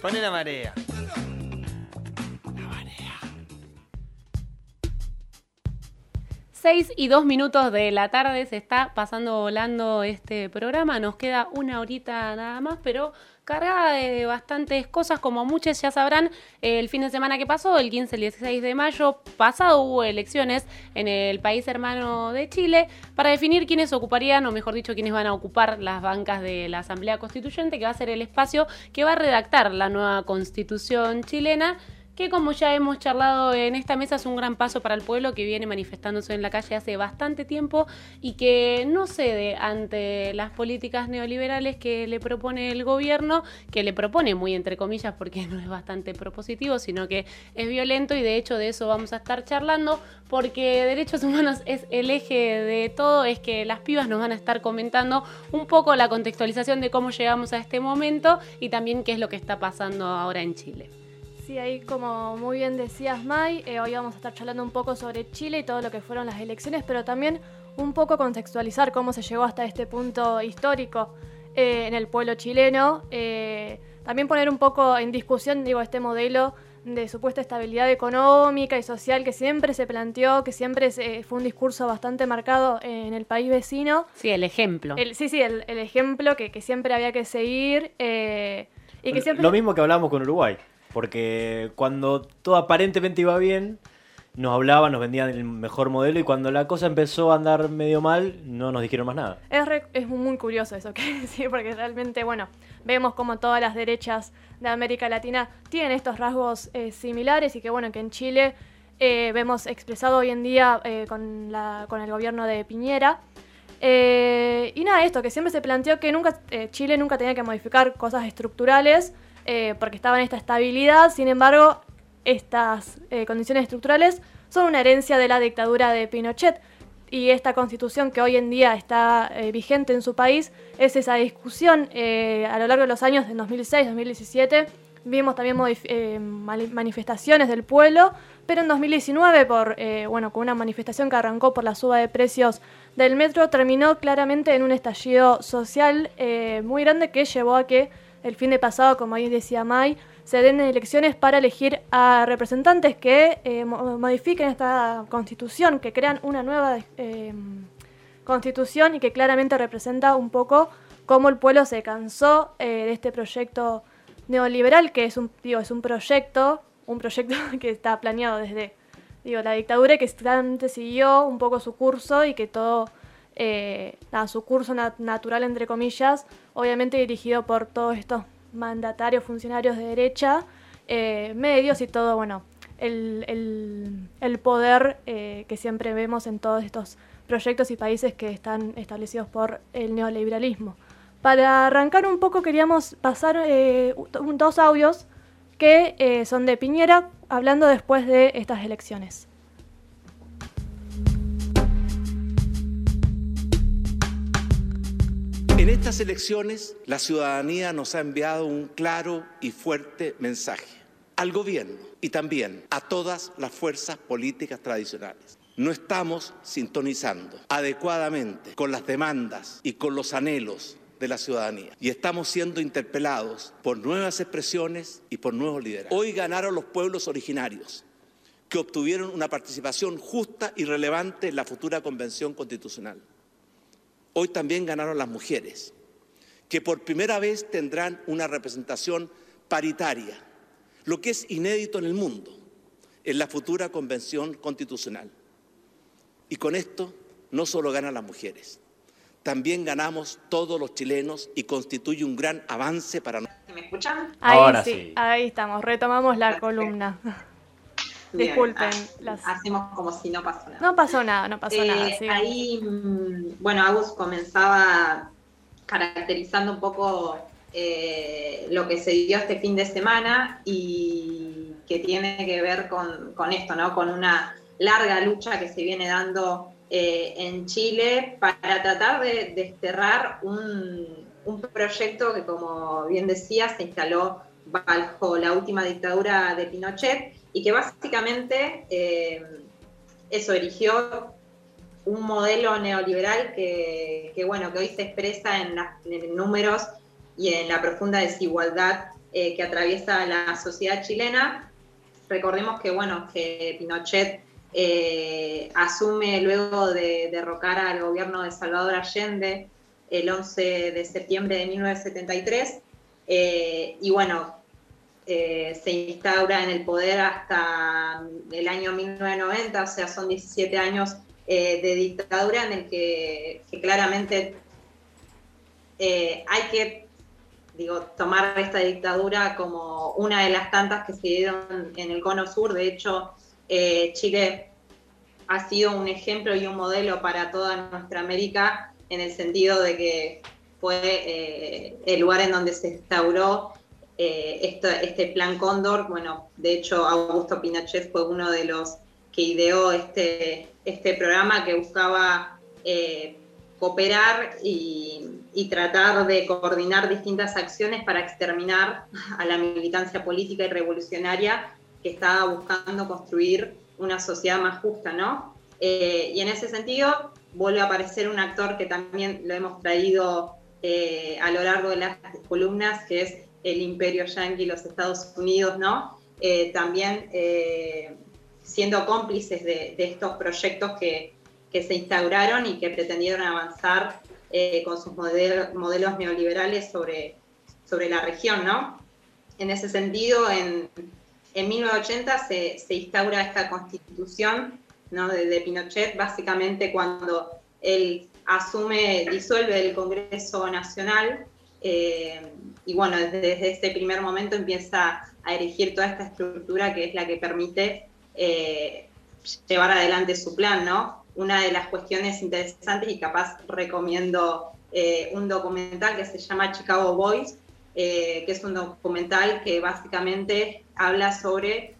Pone la marea. 6 y 2 minutos de la tarde se está pasando volando este programa. Nos queda una horita nada más, pero cargada de bastantes cosas. Como muchos ya sabrán, el fin de semana que pasó, el 15 y 16 de mayo pasado, hubo elecciones en el país hermano de Chile para definir quiénes ocuparían, o mejor dicho, quiénes van a ocupar las bancas de la Asamblea Constituyente, que va a ser el espacio que va a redactar la nueva constitución chilena que como ya hemos charlado en esta mesa es un gran paso para el pueblo que viene manifestándose en la calle hace bastante tiempo y que no cede ante las políticas neoliberales que le propone el gobierno, que le propone muy entre comillas porque no es bastante propositivo, sino que es violento y de hecho de eso vamos a estar charlando porque derechos humanos es el eje de todo, es que las pibas nos van a estar comentando un poco la contextualización de cómo llegamos a este momento y también qué es lo que está pasando ahora en Chile. Sí, ahí como muy bien decías, May, eh, hoy vamos a estar charlando un poco sobre Chile y todo lo que fueron las elecciones, pero también un poco contextualizar cómo se llegó hasta este punto histórico eh, en el pueblo chileno. Eh, también poner un poco en discusión, digo, este modelo de supuesta estabilidad económica y social que siempre se planteó, que siempre fue un discurso bastante marcado en el país vecino. Sí, el ejemplo. sí, sí, el, ejemplo que, siempre había que seguir. y que siempre... Lo mismo que hablamos con Uruguay. Porque cuando todo aparentemente iba bien, nos hablaban, nos vendían el mejor modelo y cuando la cosa empezó a andar medio mal, no nos dijeron más nada. Es, es muy curioso eso que decir, porque realmente, bueno, vemos como todas las derechas de América Latina tienen estos rasgos eh, similares y que, bueno, que en Chile eh, vemos expresado hoy en día eh, con, la, con el gobierno de Piñera. y nada, esto, que siempre se planteó que nunca, Chile nunca tenía que modificar cosas estructurales, eh, porque estaba en esta estabilidad, sin embargo, estas eh, condiciones estructurales son una herencia de la dictadura de Pinochet y esta constitución que hoy en día está eh, vigente en su país es esa discusión a lo largo de los años de 2006, 2017. Vimos también manifestaciones del pueblo, pero en 2019, por, bueno, con una manifestación que arrancó por la suba de precios del metro, terminó claramente en un estallido social muy grande que llevó a que el fin de pasado, como ahí decía May, se den elecciones para elegir a representantes que eh, modifiquen esta constitución, que crean una nueva eh, constitución y que claramente representa un poco cómo el pueblo se cansó eh, de este proyecto neoliberal, que es un, digo, es un proyecto, un proyecto que está planeado desde la dictadura y que antes siguió un poco su curso y que todo eh, a su curso natural, entre comillas, obviamente dirigido por todos estos mandatarios, funcionarios de derecha, eh, medios y todo, bueno, el, poder eh, que siempre vemos en todos estos proyectos y países que están establecidos por el neoliberalismo. Para arrancar un poco queríamos pasar dos audios que son de Piñera, hablando después de estas elecciones. En estas elecciones, la ciudadanía nos ha enviado un claro y fuerte mensaje al gobierno y también a todas las fuerzas políticas tradicionales. No estamos sintonizando adecuadamente con las demandas y con los anhelos de la ciudadanía. Y estamos siendo interpelados por nuevas expresiones y por nuevos liderazgos. Hoy ganaron los pueblos originarios, que obtuvieron una participación justa y relevante en la futura convención constitucional. Hoy también ganaron las mujeres, que por primera vez tendrán una representación paritaria, lo que es inédito en el mundo, en la futura convención constitucional. Y con esto no solo ganan las mujeres, también ganamos todos los chilenos y constituye un gran avance para nosotros. ¿Me escuchan? Ahí sí, ahí estamos, retomamos la columna. Disculpen. Ah, hacemos como si no pasó nada. No pasó nada, no pasó nada. Eh, ahí, mm, bueno, Agus comenzaba caracterizando un poco eh, lo que se dio este fin de semana y que tiene que ver con, esto, ¿no? Con una larga lucha que se viene dando eh, en Chile para tratar de desterrar un, un proyecto que, como bien decía, se instaló bajo la última dictadura de Pinochet y que básicamente eh, eso erigió un modelo neoliberal que, bueno, que hoy se expresa en, números y en la profunda desigualdad eh, que atraviesa la sociedad chilena. Recordemos que, bueno, que Pinochet eh, asume luego de derrocar al gobierno de Salvador Allende el 11 de septiembre de 1973. y bueno, se instaura en el poder hasta el año 1990, o sea, son 17 años de dictadura en el que, claramente hay que digo, tomar esta dictadura como una de las tantas que se dieron en el cono sur. De hecho, eh, Chile ha sido un ejemplo y un modelo para toda nuestra América en el sentido de que fue eh, el lugar en donde se instauró eh, este plan Cóndor. Bueno, de hecho, Augusto Pinochet fue uno de los que ideó este, este programa que buscaba cooperar y, tratar de coordinar distintas acciones para exterminar a la militancia política y revolucionaria que estaba buscando construir una sociedad más justa, ¿no? Eh, y en ese sentido vuelve a aparecer un actor que también lo hemos traído eh, a lo largo de las columnas, que es el imperio yanqui, los Estados Unidos, ¿no? Eh, también siendo cómplices de, de, estos proyectos que, que se instauraron y que pretendieron avanzar eh, con sus modelos neoliberales sobre, sobre la región, ¿no? En ese sentido, en, en 1980 se, se, instaura esta constitución ¿no? de, Pinochet, básicamente cuando él asume, disuelve el Congreso Nacional eh, y bueno, desde, ese primer momento empieza a erigir toda esta estructura que es la que permite eh, llevar adelante su plan, ¿no? una de las cuestiones interesantes y capaz recomiendo eh, un documental que se llama Chicago Boys, que es un documental que básicamente habla sobre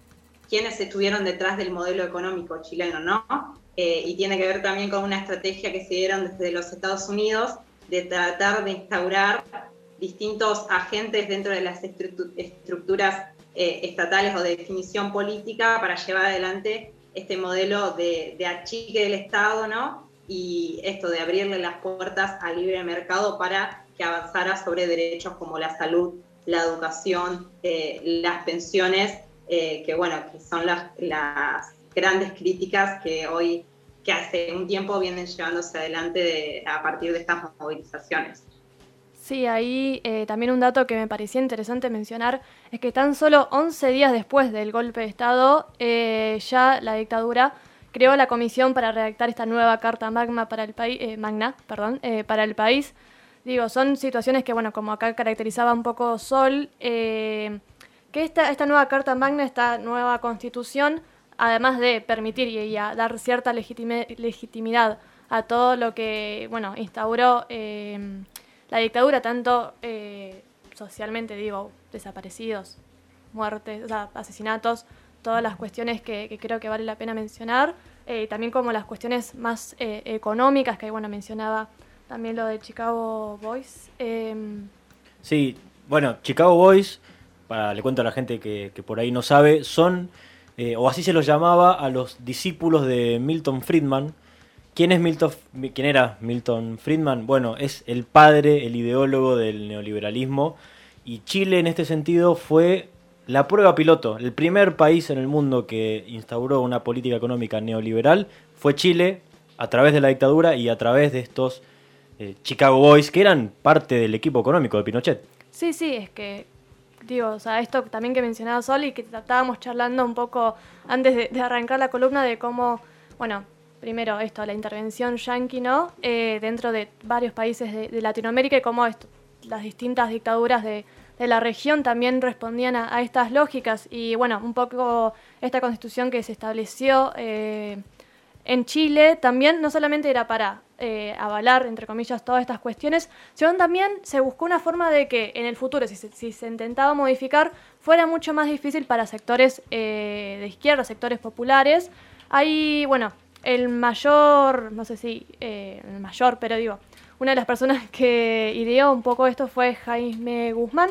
quiénes estuvieron detrás del modelo económico chileno, ¿no? Y tiene que ver también con una estrategia que se dieron desde los Estados Unidos de tratar de instaurar distintos agentes dentro de las estructuras estatales o de definición política para llevar adelante este modelo de, achique del Estado, ¿no? Y esto de abrirle las puertas al libre mercado para que avanzara sobre derechos como la salud, la educación, eh, las pensiones, eh, que bueno, que son las, grandes críticas que hoy, que hace un tiempo vienen llevándose adelante a partir de estas movilizaciones. Sí, ahí eh, también un dato que me parecía interesante mencionar es que tan solo 11 días después del golpe de Estado, eh, ya la dictadura creó la comisión para redactar esta nueva carta magma para el país, eh, magna, perdón, para el país. Digo, son situaciones que, bueno, como acá caracterizaba un poco Sol, que esta, esta nueva carta magna, esta nueva constitución, además de permitir y, dar cierta legitimidad a todo lo que, bueno, instauró la dictadura, tanto eh, socialmente, digo, desaparecidos, muertes, o sea, asesinatos, todas las cuestiones que, creo que vale la pena mencionar, eh, también como las cuestiones más eh, económicas, que bueno, mencionaba también lo de Chicago Boys. Em, sí, bueno, Chicago Boys, para le cuento a la gente que, que por ahí no sabe, son, o así se los llamaba, a los discípulos de Milton Friedman, ¿Quién, es Milton, ¿Quién era Milton Friedman? Bueno, es el padre, el ideólogo del neoliberalismo. Y Chile en este sentido fue la prueba piloto. El primer país en el mundo que instauró una política económica neoliberal fue Chile a través de la dictadura y a través de estos eh, Chicago Boys que eran parte del equipo económico de Pinochet. Sí, sí, es que digo, o sea, esto también que mencionaba Sol y que estábamos charlando un poco antes de, de arrancar la columna de cómo, bueno, primero esto, la intervención yanqui, ¿no? Eh, dentro de varios países de, Latinoamérica y cómo las distintas dictaduras de, la región también respondían a, estas lógicas. Y bueno, un poco esta constitución que se estableció eh, en Chile también no solamente era para eh, avalar, entre comillas, todas estas cuestiones, sino también se buscó una forma de que en el futuro, si se, si se intentaba modificar, fuera mucho más difícil para sectores de izquierda, sectores populares. Hay, bueno, el mayor, no sé si eh, el mayor, pero digo, una de las personas que ideó un poco esto fue Jaime Guzmán,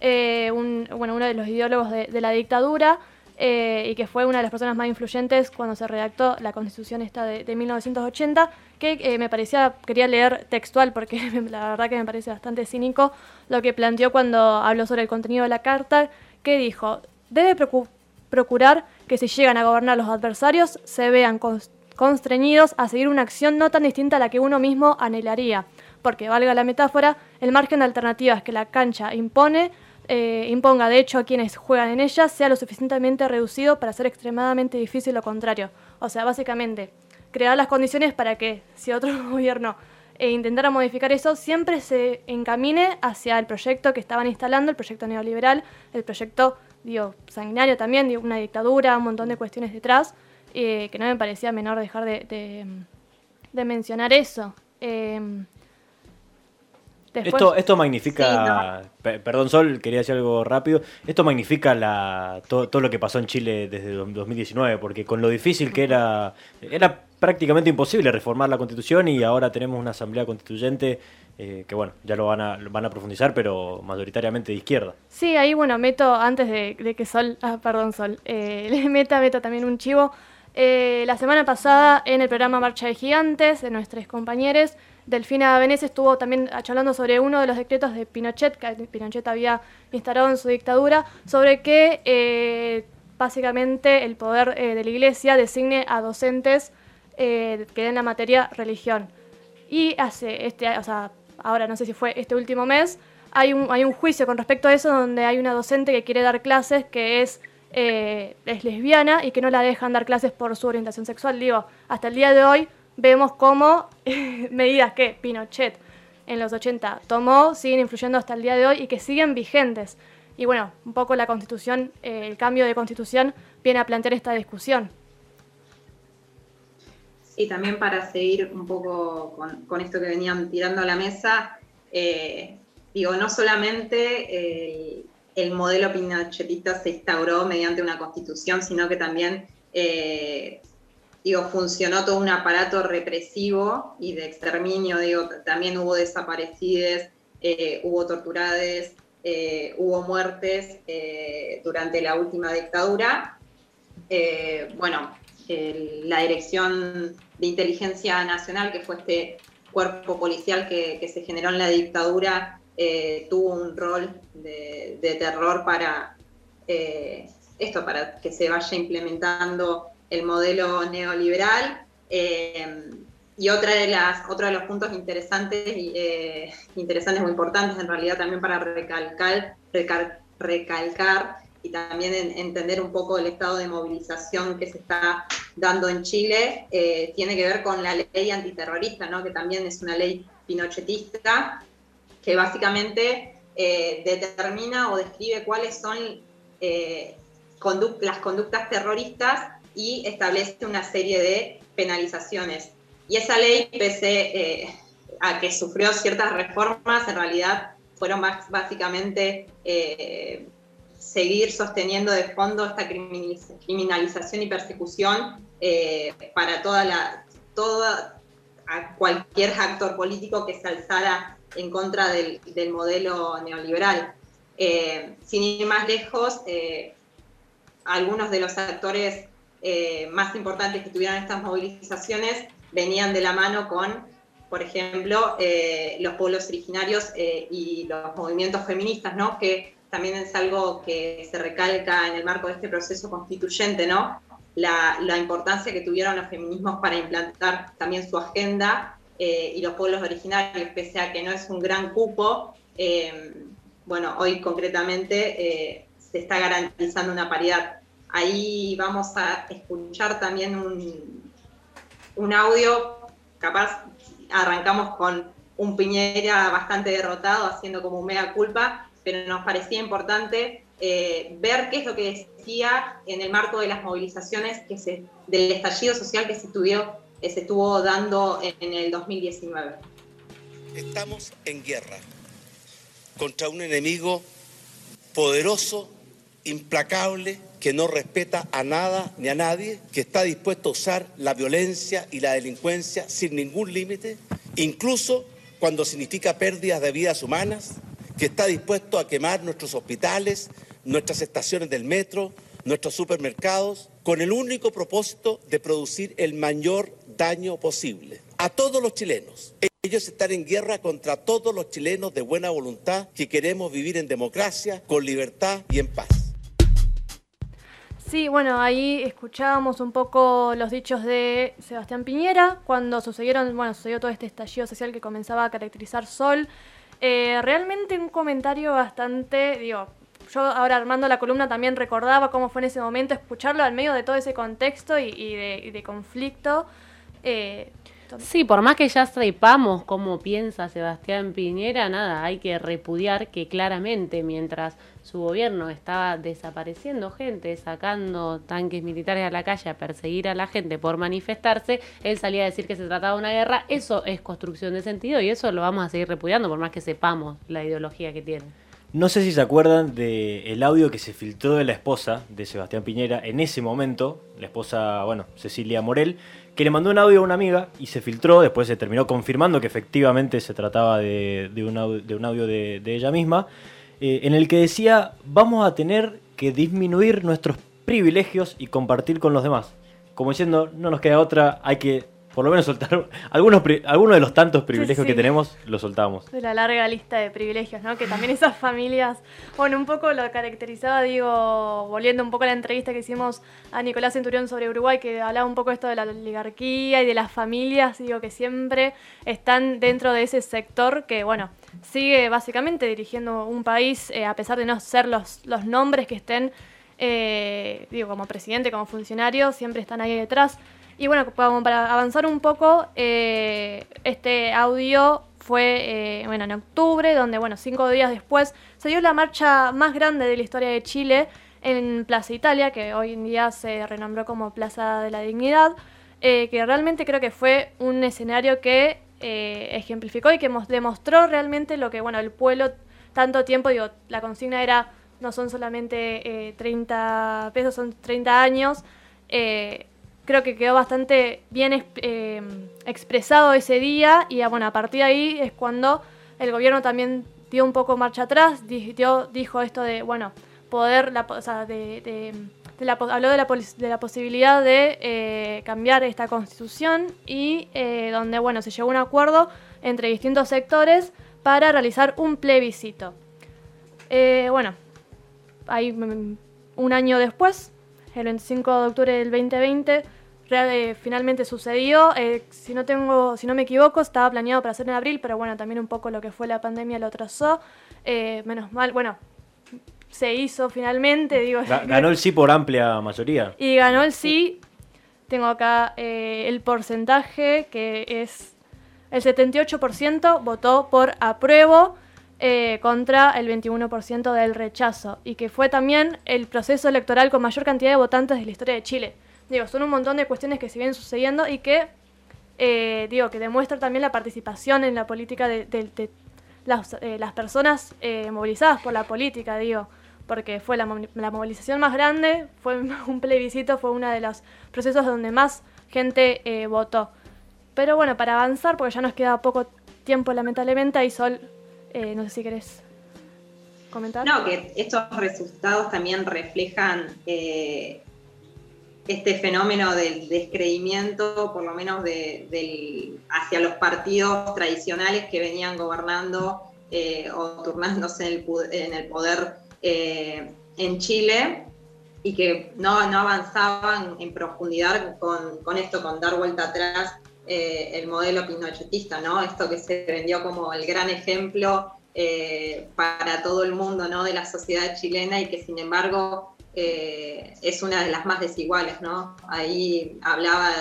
eh, bueno, uno de los ideólogos de, la dictadura, eh, y que fue una de las personas más influyentes cuando se redactó la constitución esta de, 1980, que eh, me parecía, quería leer textual porque la verdad que me parece bastante cínico lo que planteó cuando habló sobre el contenido de la carta, que dijo, debe procurar que si llegan a gobernar los adversarios se vean constreñidos a seguir una acción no tan distinta a la que uno mismo anhelaría, porque, valga la metáfora, el margen de alternativas que la cancha impone eh, imponga de hecho a quienes juegan en ella sea lo suficientemente reducido para ser extremadamente difícil lo contrario. O sea, básicamente, crear las condiciones para que si otro gobierno eh, intentara modificar eso, siempre se encamine hacia el proyecto que estaban instalando, el proyecto neoliberal, el proyecto digo, sanguinario también, digo, una dictadura, un montón de cuestiones detrás, eh, que no me parecía menor dejar de, de, mencionar eso. Eh, esto, esto magnifica, perdón Sol, quería decir algo rápido, esto magnifica la, todo, lo que pasó en Chile desde 2019, porque con lo difícil que era, era prácticamente imposible reformar la constitución y ahora tenemos una asamblea constituyente eh, que bueno, ya lo van a, van a profundizar, pero mayoritariamente de izquierda. Sí, ahí bueno, meto antes de, que Sol, ah, perdón Sol, eh, le meta, meto también un chivo. Eh, la semana pasada en el programa Marcha de Gigantes de nuestros compañeros, Delfina Venez estuvo también charlando sobre uno de los decretos de Pinochet, que Pinochet había instalado en su dictadura, sobre que eh, básicamente el poder eh, de la Iglesia designe a docentes que den la materia religión. Y hace este, o sea, ahora no sé si fue este último mes, hay un, hay un juicio con respecto a eso donde hay una docente que quiere dar clases que es, es lesbiana y que no la dejan dar clases por su orientación sexual. Digo, hasta el día de hoy vemos cómo medidas que Pinochet en los 80 tomó siguen influyendo hasta el día de hoy y que siguen vigentes. Y bueno, un poco la constitución, eh, el cambio de constitución viene a plantear esta discusión. Sí, también para seguir un poco con, esto que venían tirando a la mesa, eh, digo, no solamente modelo pinochetista se instauró mediante una constitución, sino que también eh, digo, funcionó todo un aparato represivo y de exterminio, digo, también hubo desaparecidas, eh, hubo torturades, eh, hubo muertes durante la última dictadura. bueno, la Dirección de Inteligencia Nacional, que fue este cuerpo policial que, se generó en la dictadura, tuvo un rol de, terror para esto, para que se vaya implementando el modelo neoliberal. Eh, y otra de las, otro de los puntos interesantes, eh, interesantes o importantes en realidad también para recalcar, recalcar y también entender un poco el estado de movilización que se está dando en Chile, eh, tiene que ver con la ley antiterrorista, ¿no? que también es una ley pinochetista, que básicamente determina o describe cuáles son las conductas terroristas y establece una serie de penalizaciones. Y esa ley, pese eh, a que sufrió ciertas reformas, en realidad fueron más, básicamente eh, seguir sosteniendo de fondo esta criminalización y persecución eh, para toda la, toda, a cualquier actor político que se alzara en contra del, del modelo neoliberal. sin ir más lejos, algunos de los actores eh, más importantes que tuvieron estas movilizaciones venían de la mano con, por ejemplo, eh, los pueblos originarios eh, y los movimientos feministas, ¿no? que también es algo que se recalca en el marco de este proceso constituyente, ¿no? la, la importancia que tuvieron los feminismos para implantar también su agenda y los pueblos originarios, pese a que no es un gran cupo, bueno, hoy concretamente se está garantizando una paridad. Ahí vamos a escuchar también un, audio, capaz arrancamos con un Piñera bastante derrotado, haciendo como un mega culpa, pero nos parecía importante eh, ver qué es lo que decía en el marco de las movilizaciones que se, del estallido social que se, estuvo, se estuvo dando en el 2019. Estamos en guerra contra un enemigo poderoso, implacable, que no respeta a nada ni a nadie, que está dispuesto a usar la violencia y la delincuencia sin ningún límite, incluso cuando significa pérdidas de vidas humanas, que está dispuesto a quemar nuestros hospitales, nuestras estaciones del metro, nuestros supermercados con el único propósito de producir el mayor daño posible a todos los chilenos. Ellos están en guerra contra todos los chilenos de buena voluntad que queremos vivir en democracia, con libertad y en paz. Sí, bueno, ahí escuchábamos un poco los dichos de Sebastián Piñera cuando sucedieron, bueno, sucedió todo este estallido social que comenzaba a caracterizar Sol. Eh, realmente un comentario bastante, digo, yo ahora armando la columna también recordaba cómo fue en ese momento escucharlo al medio de todo ese contexto y, de, conflicto. Eh, sí, por más que ya sepamos cómo piensa Sebastián Piñera, nada, hay que repudiar que claramente mientras su gobierno estaba desapareciendo gente, sacando tanques militares a la calle a perseguir a la gente por manifestarse, él salía a decir que se trataba de una guerra, eso es construcción de sentido y eso lo vamos a seguir repudiando por más que sepamos la ideología que tiene. No sé si se acuerdan del audio que se filtró de la esposa de Sebastián Piñera en ese momento, la esposa, bueno, Cecilia Morel, que le mandó un audio a una amiga y se filtró, después se terminó confirmando que efectivamente se trataba de, un, audio, de, ella misma, eh, en el que decía, vamos a tener que disminuir nuestros privilegios y compartir con los demás. Como diciendo, no nos queda otra, hay que por lo menos soltar algunos, algunos de los tantos privilegios que tenemos, los soltamos. De la larga lista de privilegios, ¿no? Que también esas familias, bueno, un poco lo caracterizaba, digo, volviendo un poco a la entrevista que hicimos a Nicolás Centurión sobre Uruguay, que hablaba un poco esto de la oligarquía y de las familias, digo, que siempre están dentro de ese sector que, bueno, sigue básicamente dirigiendo un país, eh, a pesar de no ser los, los nombres que estén, eh, digo, como presidente, como funcionario, siempre están ahí detrás. Y bueno, para avanzar un poco, eh, este audio fue eh, bueno, en octubre, donde bueno, cinco días después se dio la marcha más grande de la historia de Chile en Plaza Italia, que hoy en día se renombró como Plaza de la Dignidad, eh, que realmente creo que fue un escenario que ejemplificó y que demostró realmente lo que bueno, el pueblo tanto tiempo, digo, la consigna era no son solamente 30 pesos, son 30 años creo que quedó bastante bien eh, expresado ese día y ah, bueno, a partir de ahí es cuando el gobierno también dio un poco marcha atrás, dijo esto de, bueno, poder, la, o sea, de, la, habló de la, de la posibilidad de eh, cambiar esta constitución y eh, donde, bueno, se llegó a un acuerdo entre distintos sectores para realizar un plebiscito. bueno, ahí mm, un año después el 25 de octubre del 2020 eh, finalmente sucedió. Eh, si no tengo, si no me equivoco, estaba planeado para hacer en abril, pero bueno, también un poco lo que fue la pandemia lo trazó. Eh, menos mal, bueno, se hizo finalmente. Digo, ganó el sí por amplia mayoría. Y ganó el sí. Tengo acá el porcentaje que es el 78% votó por apruebo. Contra el 21% del rechazo y que fue también el proceso electoral con mayor cantidad de votantes de la historia de Chile. Digo, son un montón de cuestiones que se vienen sucediendo y que, eh, digo, que demuestran también la participación en la política de, las, eh, las, personas eh, movilizadas por la política, digo, porque fue la, la, movilización más grande, fue un plebiscito, fue uno de los procesos donde más gente votó. Pero bueno, para avanzar, porque ya nos queda poco tiempo lamentablemente, ahí Sol, no sé si querés comentar. No, que estos resultados también reflejan este fenómeno del descreimiento, por lo menos de, hacia los partidos tradicionales que venían gobernando eh, o turnándose en el, poder eh, en Chile y que no, avanzaban en profundidad con, esto, con dar vuelta atrás eh, el modelo pinochetista, ¿no? Esto que se vendió como el gran ejemplo para todo el mundo, ¿no? De la sociedad chilena y que sin embargo eh, es una de las más desiguales, ¿no? Ahí hablaba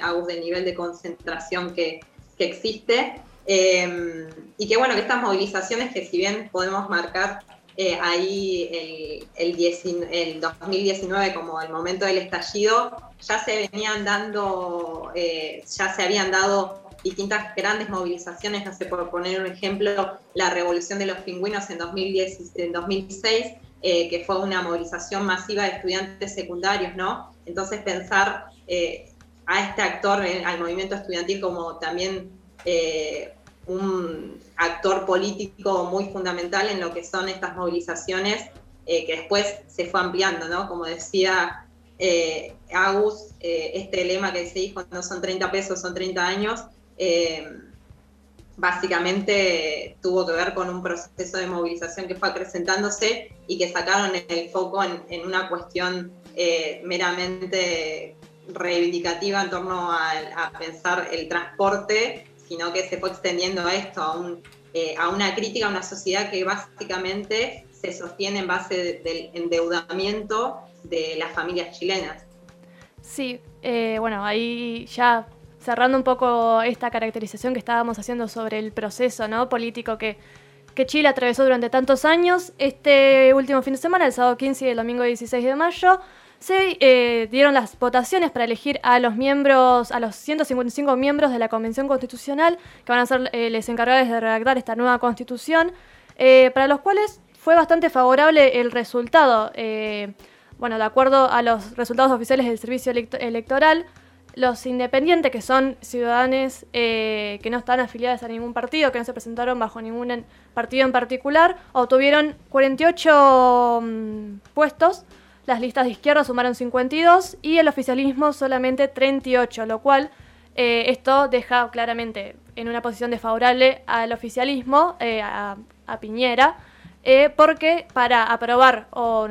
Agus del nivel de concentración que, existe. Eh, y que bueno, que estas movilizaciones que si bien podemos marcar eh, ahí el, el, 2019 como el momento del estallido, ya se venían dando, ya se habían dado distintas grandes movilizaciones, no sé, por poner un ejemplo, la revolución de los pingüinos en, 2010, en 2006, eh, que fue una movilización masiva de estudiantes secundarios, ¿no? Entonces pensar eh, a este actor, eh, al movimiento estudiantil, como también un actor político muy fundamental en lo que son estas movilizaciones, que después se fue ampliando, ¿no? Como decía Agus, este lema que se dijo, no son 30 pesos, son 30 años, básicamente tuvo que ver con un proceso de movilización que fue acrecentándose y que sacaron el foco en, una cuestión eh, meramente reivindicativa en torno a, pensar el transporte, sino que se fue extendiendo a esto, a, un, eh, a una crítica a una sociedad que básicamente se sostiene en base del endeudamiento de las familias chilenas. Sí, eh, bueno, ahí ya cerrando un poco esta caracterización que estábamos haciendo sobre el proceso ¿no? político que, que Chile atravesó durante tantos años, este último fin de semana, el sábado 15 y el domingo 16 de mayo, se eh, dieron las votaciones para elegir a los miembros, a los 155 miembros de la Convención Constitucional, que van a ser eh, les encargados de redactar esta nueva constitución, eh, para los cuales fue bastante favorable el resultado. bueno, de acuerdo a los resultados oficiales del servicio electoral, los independientes, que son ciudadanos eh, que no están afiliados a ningún partido, que no se presentaron bajo ningún partido en particular, obtuvieron 48 mm, puestos. Las listas de izquierda sumaron 52 y el oficialismo solamente 38, lo cual eh, esto deja claramente en una posición desfavorable al oficialismo, eh, a, Piñera, porque para aprobar o,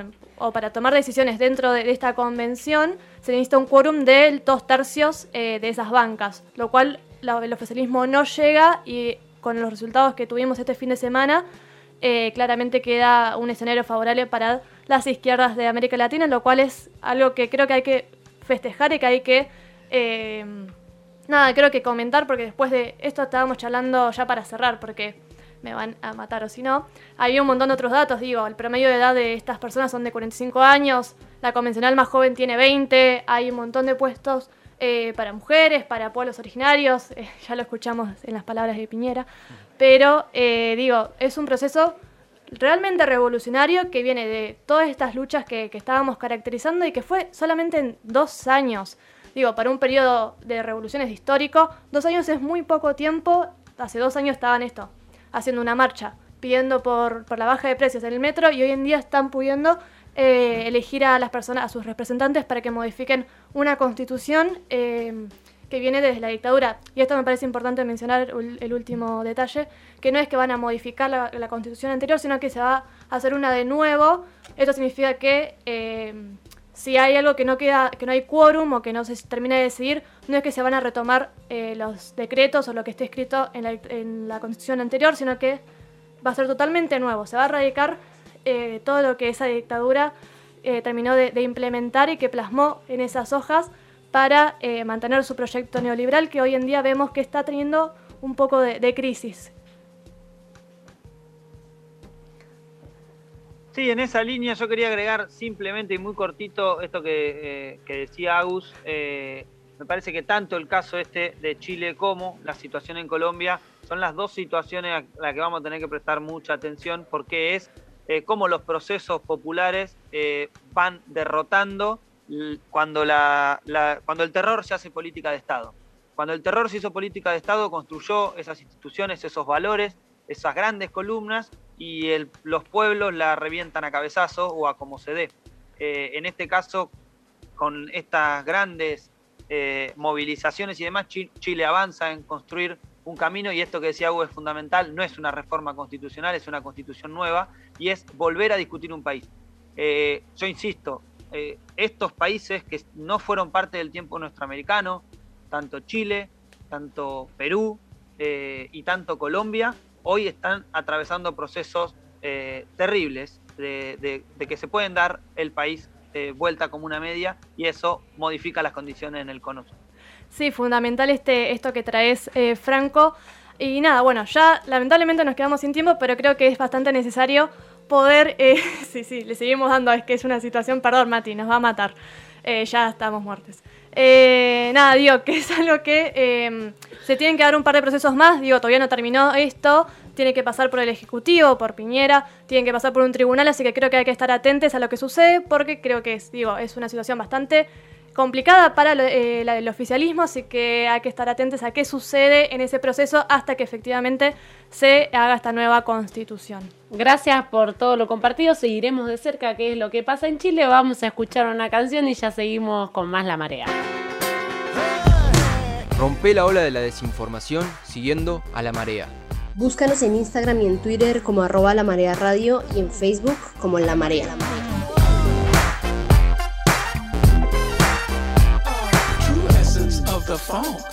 para tomar decisiones dentro de esta convención, se necesita un quórum de dos tercios eh, de esas bancas, lo cual el oficialismo no llega y con los resultados que tuvimos este fin de semana, eh, claramente queda un escenario favorable para las izquierdas de América Latina, lo cual es algo que creo que hay que festejar y que hay que... Eh, nada, creo que comentar porque después de esto estábamos charlando ya para cerrar, porque me van a matar o si no. Había un montón de otros datos, digo, el promedio de edad de estas personas son de 45 años, la convencional más joven tiene 20, hay un montón de puestos eh, para mujeres, para pueblos originarios, eh, ya lo escuchamos en las palabras de Piñera, pero eh, digo, es un proceso realmente revolucionario que viene de todas estas luchas que, estábamos caracterizando y que fue solamente en dos años. Digo, para un periodo de revoluciones histórico, dos años es muy poco tiempo. Hace dos años estaban esto, haciendo una marcha, pidiendo por, por la baja de precios en el metro y hoy en día están pudiendo eh, elegir a las personas, a sus representantes para que modifiquen una constitución eh, que viene desde la dictadura. Y esto me parece importante mencionar el último detalle, que no es que van a modificar la, constitución anterior, sino que se va a hacer una de nuevo. Esto significa que eh, si hay algo que no queda, que no hay quórum o que no se termina de decidir, no es que se van a retomar los decretos o lo que esté escrito en la, en la constitución anterior, sino que va a ser totalmente nuevo. Se va a radicar eh, todo lo que esa dictadura eh, terminó de, implementar y que plasmó en esas hojas para eh, mantener su proyecto neoliberal que hoy en día vemos que está teniendo un poco de, crisis. Sí, en esa línea yo quería agregar simplemente y muy cortito esto que, decía Agus. me parece que tanto el caso este de Chile como la situación en Colombia son las dos situaciones a las que vamos a tener que prestar mucha atención porque es eh, cómo los procesos populares eh, van derrotando cuando, cuando el terror se hace política de Estado. Cuando el terror se hizo política de Estado, construyó esas instituciones, esos valores, esas grandes columnas y los pueblos la revientan a cabezazo o a como se dé. Eh, en este caso, con estas grandes movilizaciones y demás, Chile avanza en construir un camino y esto que decía Hugo es fundamental, no es una reforma constitucional, es una constitución nueva y es volver a discutir un país. Eh, yo insisto, eh, estos países que no fueron parte del tiempo nuestro americano, tanto Chile, tanto Perú eh, y tanto Colombia, hoy están atravesando procesos terribles de, que se pueden dar el país vuelta como una media y eso modifica las condiciones en el cono Sí, fundamental este, esto que traes, eh, Franco. Y nada, bueno, ya lamentablemente nos quedamos sin tiempo, pero creo que es bastante necesario poder... Eh, sí, sí, le seguimos dando, es que es una situación, perdón Mati, nos va a matar. Eh, ya estamos muertos. nada, digo, que es algo que em, se tienen que dar un par de procesos más, digo, todavía no terminó esto, tiene que pasar por el Ejecutivo, por Piñera, tienen que pasar por un tribunal, así que creo que hay que estar atentos a lo que sucede, porque creo que es, digo, es una situación bastante complicada para eh, el oficialismo, así que hay que estar atentos a qué sucede en ese proceso hasta que efectivamente se haga esta nueva constitución. Gracias por todo lo compartido, seguiremos de cerca qué es lo que pasa en Chile, vamos a escuchar una canción y ya seguimos con más La Marea. Rompe la ola de la desinformación siguiendo a La Marea. Búscanos en Instagram y en Twitter como arroba La Marea Radio y en Facebook como La Marea. the funk.